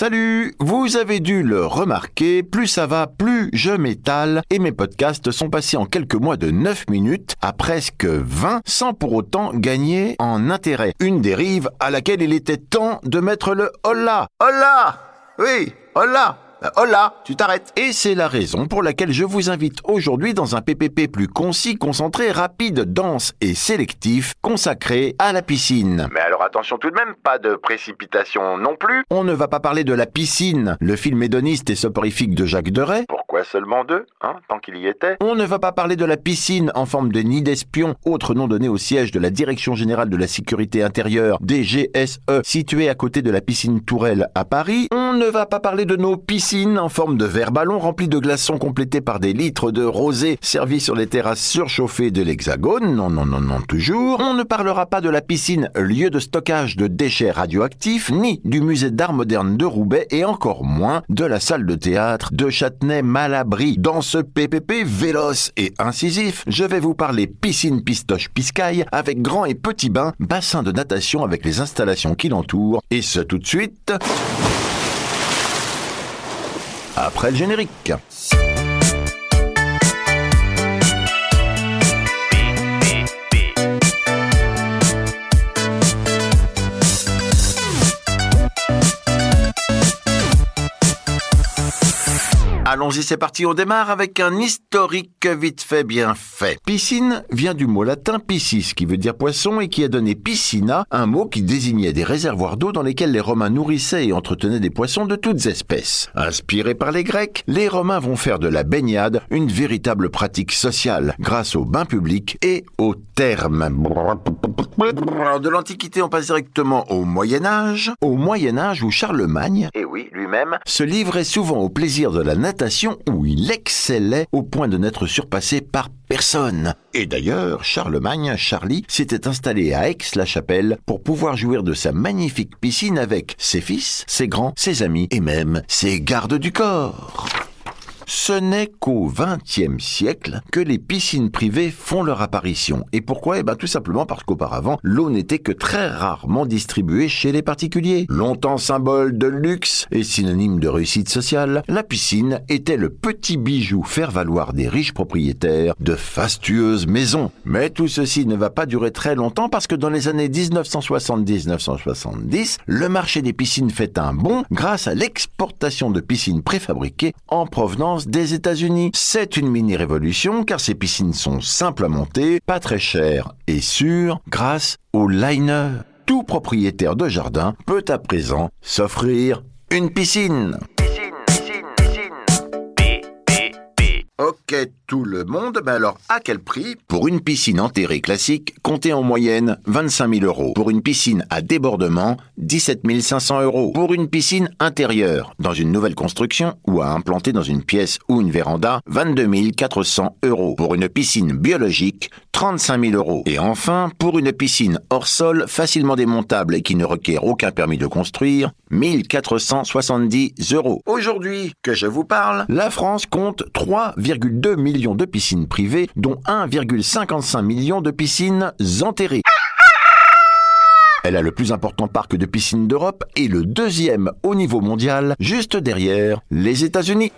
Salut. Vous avez dû le remarquer, plus ça va, plus je m'étale, et mes podcasts sont passés en quelques mois de 9 minutes à presque 20, sans pour autant gagner en intérêt. Une dérive à laquelle il était temps de mettre le hola. Hola! Oui, hola Hola, tu t'arrêtes. Et c'est la raison pour laquelle je vous invite aujourd'hui dans un PPP plus concis, concentré, rapide, dense et sélectif, consacré à la piscine. Mais alors attention tout de même, pas de précipitation non plus. On ne va pas parler de La piscine, le film hédoniste et soporifique de Jacques Deray. Pourquoi seulement deux, hein, tant qu'il y était? On ne va pas parler de la piscine en forme de nid d'espion, autre nom donné au siège de la Direction Générale de la Sécurité Intérieure, DGSE, située à côté de la piscine Tourelle à Paris. On ne va pas parler de nos piscines en forme de verre ballon rempli de glaçons complétés par des litres de rosé servis sur les terrasses surchauffées de l'Hexagone. Non, non, non, non, toujours. On ne parlera pas de la piscine, lieu de stockage de déchets radioactifs, ni du musée d'art moderne de Roubaix et encore moins de la salle de théâtre de Châtenay-Malabry. Dans ce PPP véloce et incisif, je vais vous parler piscine pistoche piscaille avec grand et petit bain, bassin de natation avec les installations qui l'entourent. Et ce tout de suite après le générique. Allons-y, c'est parti, on démarre avec un historique vite fait, bien fait. Piscine vient du mot latin piscis, qui veut dire poisson et qui a donné piscina, un mot qui désignait des réservoirs d'eau dans lesquels les Romains nourrissaient et entretenaient des poissons de toutes espèces. Inspirés par les Grecs, les Romains vont faire de la baignade une véritable pratique sociale, grâce au bain public et au terme. De l'Antiquité, on passe directement au Moyen Âge, au Moyen Âge où Charlemagne, et oui, lui-même, se livrait souvent au plaisir de la où il excellait au point de n'être surpassé par personne. Et d'ailleurs, Charlemagne, Charlie, s'était installé à Aix-la-Chapelle pour pouvoir jouir de sa magnifique piscine avec ses fils, ses grands, ses amis et même ses gardes du corps. Ce n'est qu'au XXe siècle que les piscines privées font leur apparition. Et pourquoi? Eh bien tout simplement parce qu'auparavant, l'eau n'était que très rarement distribuée chez les particuliers. Longtemps symbole de luxe et synonyme de réussite sociale, la piscine était le petit bijou faire valoir des riches propriétaires de fastueuses maisons. Mais tout ceci ne va pas durer très longtemps parce que dans les années 1970-1970, le marché des piscines fait un bond grâce à l'exportation de piscines préfabriquées en provenance des États-Unis. C'est une mini-révolution car ces piscines sont simples à monter, pas très chères et sûres grâce au liner. Tout propriétaire de jardin peut à présent s'offrir une piscine. Ok, tout le monde, mais alors à quel prix Pour une piscine enterrée classique, comptez en moyenne 25 000 euros. Pour une piscine à débordement, 17 500 euros. Pour une piscine intérieure, dans une nouvelle construction ou à implanter dans une pièce ou une véranda, 22 400 euros. Pour une piscine biologique, 35 000 euros. Et enfin, pour une piscine hors sol, facilement démontable et qui ne requiert aucun permis de construire, 1470 euros. Aujourd'hui que je vous parle, la France compte 3,2 millions de piscines privées, dont 1,55 million de piscines enterrées. Elle a le plus important parc de piscines d'Europe et le deuxième au niveau mondial, juste derrière les États-Unis.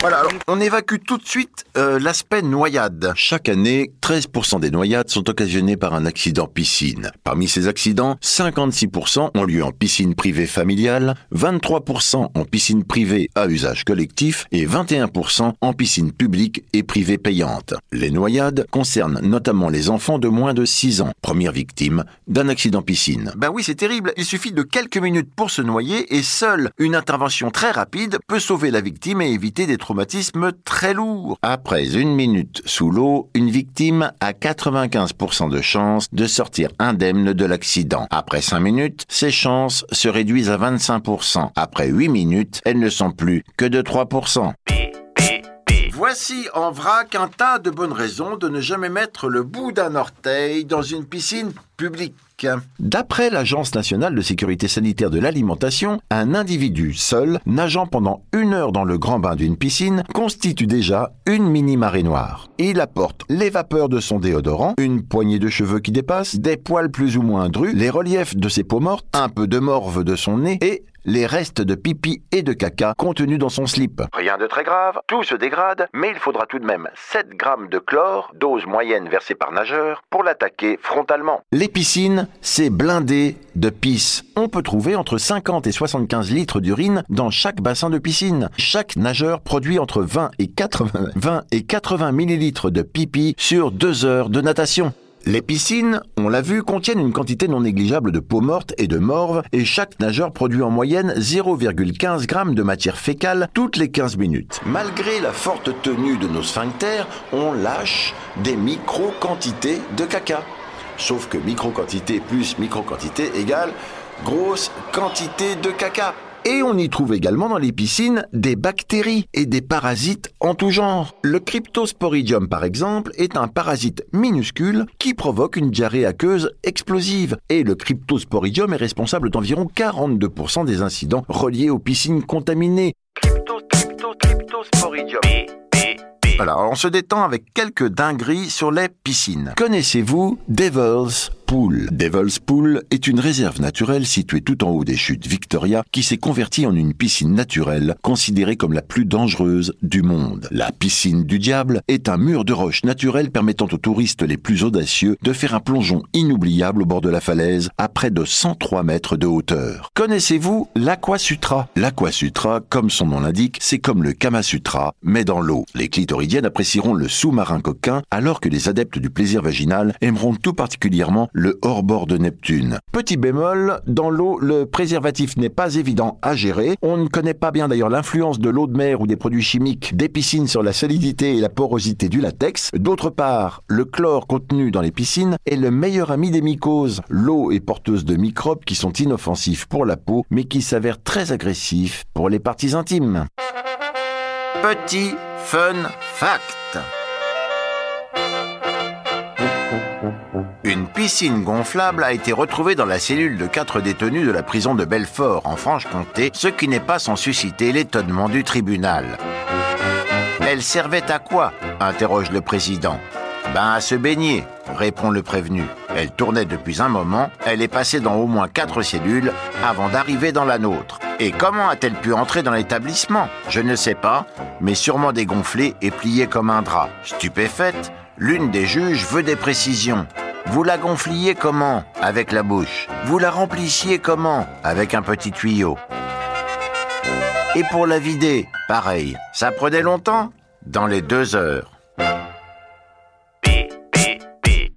Voilà, alors on évacue tout de suite euh, l'aspect noyade. Chaque année, 13% des noyades sont occasionnées par un accident piscine. Parmi ces accidents, 56% ont lieu en piscine privée familiale, 23% en piscine privée à usage collectif et 21% en piscine publique et privée payante. Les noyades concernent notamment les enfants de moins de 6 ans, première victime d'un accident piscine. Ben oui, c'est terrible. Il suffit de quelques minutes pour se noyer et seule une intervention très rapide peut sauver la victime et éviter des traumatisme très lourd. Après une minute sous l'eau, une victime a 95% de chances de sortir indemne de l'accident. Après 5 minutes, ses chances se réduisent à 25%. Après 8 minutes, elles ne sont plus que de 3%. Voici en vrac un tas de bonnes raisons de ne jamais mettre le bout d'un orteil dans une piscine publique. D'après l'Agence nationale de sécurité sanitaire de l'alimentation, un individu seul, nageant pendant une heure dans le grand bain d'une piscine, constitue déjà une mini marée noire. Il apporte les vapeurs de son déodorant, une poignée de cheveux qui dépassent, des poils plus ou moins drus, les reliefs de ses peaux mortes, un peu de morve de son nez et les restes de pipi et de caca contenus dans son slip. Rien de très grave, tout se dégrade, mais il faudra tout de même 7 grammes de chlore, dose moyenne versée par nageur, pour l'attaquer frontalement. Les piscines, c'est blindé de pisse. On peut trouver entre 50 et 75 litres d'urine dans chaque bassin de piscine. Chaque nageur produit entre 20 et 80, 20 et 80 millilitres de pipi sur deux heures de natation. Les piscines, on l'a vu, contiennent une quantité non négligeable de peau morte et de morve et chaque nageur produit en moyenne 0,15 g de matière fécale toutes les 15 minutes. Malgré la forte tenue de nos sphincters, on lâche des micro-quantités de caca. Sauf que micro-quantité plus micro-quantité égale grosse quantité de caca. Et on y trouve également dans les piscines des bactéries et des parasites en tout genre. Le cryptosporidium, par exemple, est un parasite minuscule qui provoque une diarrhée aqueuse explosive. Et le cryptosporidium est responsable d'environ 42% des incidents reliés aux piscines contaminées. Crypto, crypto, cryptosporidium. Voilà, on se détend avec quelques dingueries sur les piscines. Connaissez-vous Devil's Devil's Pool est une réserve naturelle située tout en haut des chutes Victoria qui s'est convertie en une piscine naturelle considérée comme la plus dangereuse du monde. La piscine du diable est un mur de roches naturelles permettant aux touristes les plus audacieux de faire un plongeon inoubliable au bord de la falaise à près de 103 mètres de hauteur. Connaissez-vous l'Aquasutra? L'Aquasutra, comme son nom l'indique, c'est comme le Kama Sutra, mais dans l'eau. Les clitoridiennes apprécieront le sous-marin coquin alors que les adeptes du plaisir vaginal aimeront tout particulièrement le hors-bord de Neptune. Petit bémol, dans l'eau, le préservatif n'est pas évident à gérer. On ne connaît pas bien d'ailleurs l'influence de l'eau de mer ou des produits chimiques des piscines sur la solidité et la porosité du latex. D'autre part, le chlore contenu dans les piscines est le meilleur ami des mycoses. L'eau est porteuse de microbes qui sont inoffensifs pour la peau, mais qui s'avèrent très agressifs pour les parties intimes. Petit fun fact. Une piscine gonflable a été retrouvée dans la cellule de quatre détenus de la prison de Belfort, en Franche-Comté, ce qui n'est pas sans susciter l'étonnement du tribunal. Elle servait à quoi? interroge le président. Ben à se baigner, répond le prévenu. Elle tournait depuis un moment, elle est passée dans au moins quatre cellules avant d'arriver dans la nôtre. Et comment a-t-elle pu entrer dans l'établissement? Je ne sais pas, mais sûrement dégonflée et pliée comme un drap. Stupéfaite, l'une des juges veut des précisions. Vous la gonfliez comment Avec la bouche? Vous la remplissiez comment Avec un petit tuyau? Et pour la vider, pareil. Ça prenait longtemps? Dans les deux heures.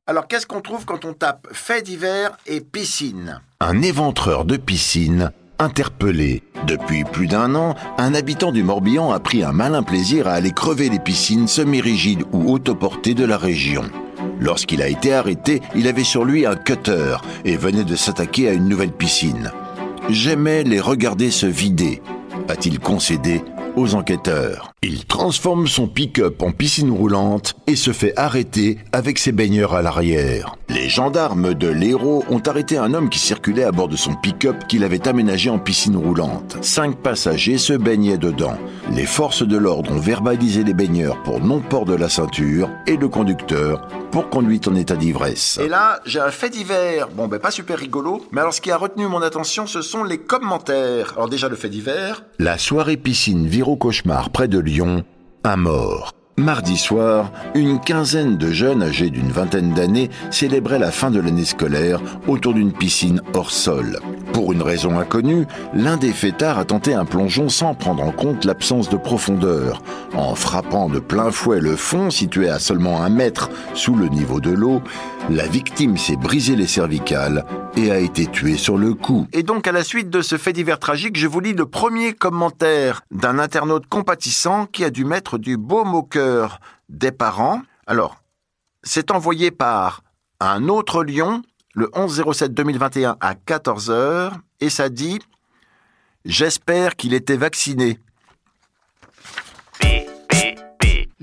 Alors qu'est-ce qu'on trouve quand on tape fait d'hiver et piscine? Un éventreur de piscine interpellé. Depuis plus d'un an, un habitant du Morbihan a pris un malin plaisir à aller crever les piscines semi-rigides ou autoportées de la région. Lorsqu'il a été arrêté, il avait sur lui un cutter et venait de s'attaquer à une nouvelle piscine. J'aimais les regarder se vider, a-t-il concédé aux enquêteurs. Il transforme son pick-up en piscine roulante et se fait arrêter avec ses baigneurs à l'arrière. Les gendarmes de l'Hérault ont arrêté un homme qui circulait à bord de son pick-up qu'il avait aménagé en piscine roulante. Cinq passagers se baignaient dedans. Les forces de l'ordre ont verbalisé les baigneurs pour non-port de la ceinture et le conducteur pour conduite en état d'ivresse. Et là, j'ai un fait divers. Bon, ben pas super rigolo, mais alors ce qui a retenu mon attention, ce sont les commentaires. Alors déjà le fait divers. La soirée piscine vire au cauchemar près de Lyon, un mort. Mardi soir, une quinzaine de jeunes âgés d'une vingtaine d'années célébraient la fin de l'année scolaire autour d'une piscine hors sol. Pour une raison inconnue, l'un des fêtards a tenté un plongeon sans prendre en compte l'absence de profondeur. En frappant de plein fouet le fond, situé à seulement un mètre sous le niveau de l'eau, la victime s'est brisé les cervicales et a été tuée sur le coup. Et donc, à la suite de ce fait divers tragique, je vous lis le premier commentaire d'un internaute compatissant qui a dû mettre du baume au cœur des parents. Alors, c'est envoyé par un autre lion le 11-07-2021 à 14h et ça dit J'espère qu'il était vacciné.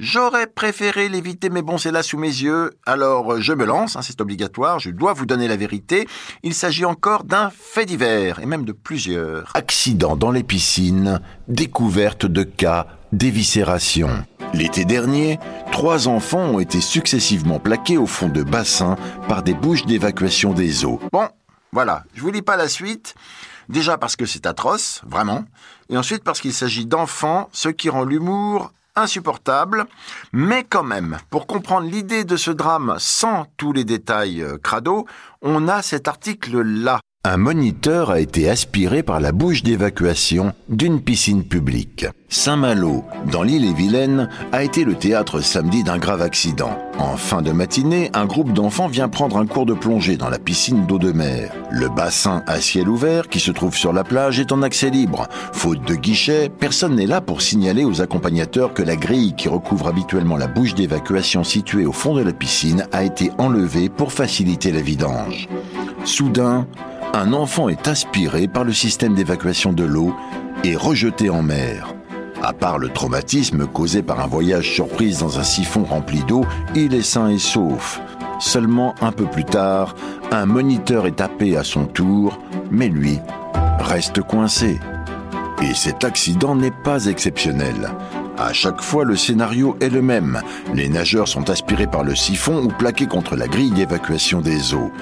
J'aurais préféré l'éviter, mais bon, c'est là sous mes yeux. Alors, je me lance, hein, c'est obligatoire, je dois vous donner la vérité. Il s'agit encore d'un fait divers, et même de plusieurs. Accident dans les piscines, découverte de cas d'éviscération. L'été dernier, trois enfants ont été successivement plaqués au fond de bassins par des bouches d'évacuation des eaux. Bon, voilà, je vous lis pas la suite. Déjà parce que c'est atroce, vraiment, et ensuite parce qu'il s'agit d'enfants, ce qui rend l'humour insupportable, mais quand même, pour comprendre l'idée de ce drame sans tous les détails euh, crado, on a cet article-là. Un moniteur a été aspiré par la bouche d'évacuation d'une piscine publique. Saint-Malo, dans l'île-et-Vilaine, a été le théâtre samedi d'un grave accident. En fin de matinée, un groupe d'enfants vient prendre un cours de plongée dans la piscine d'eau de mer. Le bassin à ciel ouvert qui se trouve sur la plage est en accès libre. Faute de guichet, personne n'est là pour signaler aux accompagnateurs que la grille qui recouvre habituellement la bouche d'évacuation située au fond de la piscine a été enlevée pour faciliter la vidange. Soudain, un enfant est aspiré par le système d'évacuation de l'eau et rejeté en mer. À part le traumatisme causé par un voyage surprise dans un siphon rempli d'eau, il est sain et sauf. Seulement un peu plus tard, un moniteur est tapé à son tour, mais lui reste coincé. Et cet accident n'est pas exceptionnel. À chaque fois, le scénario est le même. Les nageurs sont aspirés par le siphon ou plaqués contre la grille d'évacuation des eaux.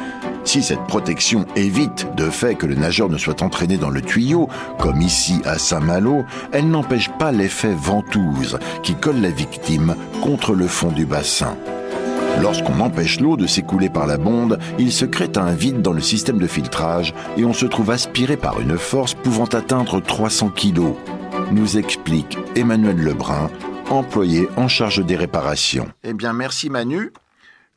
Si cette protection évite de fait que le nageur ne soit entraîné dans le tuyau, comme ici à Saint-Malo, elle n'empêche pas l'effet ventouse qui colle la victime contre le fond du bassin. Lorsqu'on empêche l'eau de s'écouler par la bonde, il se crée un vide dans le système de filtrage et on se trouve aspiré par une force pouvant atteindre 300 kg, nous explique Emmanuel Lebrun, employé en charge des réparations. Eh bien, merci Manu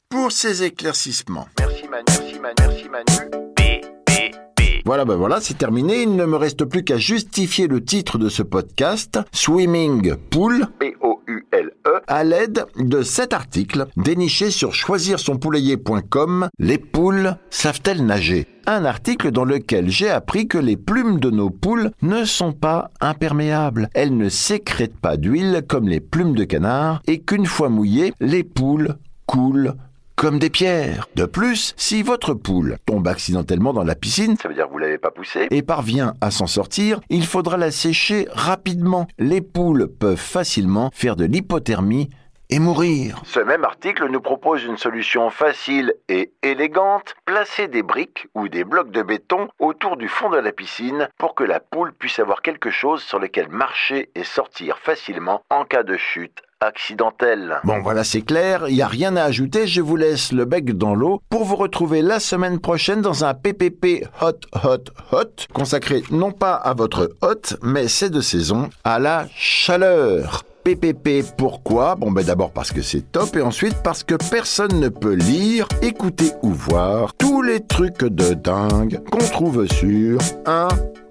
pour ces éclaircissements. Merci Manu, merci Manu, merci Manu. B, B, B. Voilà, ben voilà, c'est terminé. Il ne me reste plus qu'à justifier le titre de ce podcast, Swimming Pool, P-O-U-L-E. à l'aide de cet article déniché sur choisirsonpoulailler.com. Les poules savent-elles nager? Un article dans lequel j'ai appris que les plumes de nos poules ne sont pas imperméables. Elles ne sécrètent pas d'huile comme les plumes de canard et qu'une fois mouillées, les poules coulent comme des pierres. De plus, si votre poule tombe accidentellement dans la piscine Ça veut dire que vous l'avez pas poussé et parvient à s'en sortir, il faudra la sécher rapidement. Les poules peuvent facilement faire de l'hypothermie et mourir. Ce même article nous propose une solution facile et élégante, placer des briques ou des blocs de béton autour du fond de la piscine pour que la poule puisse avoir quelque chose sur lequel marcher et sortir facilement en cas de chute accidentelle. Bon voilà c'est clair, il n'y a rien à ajouter, je vous laisse le bec dans l'eau pour vous retrouver la semaine prochaine dans un PPP Hot Hot Hot consacré non pas à votre hot mais c'est de saison à la chaleur. PPP pourquoi? Bon ben d'abord parce que c'est top et ensuite parce que personne ne peut lire, écouter ou voir tous les trucs de dingue qu'on trouve sur un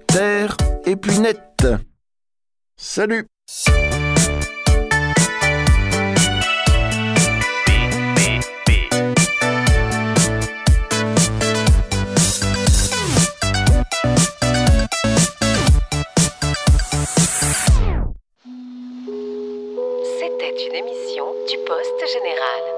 terre et puis net. Salut Poste Général.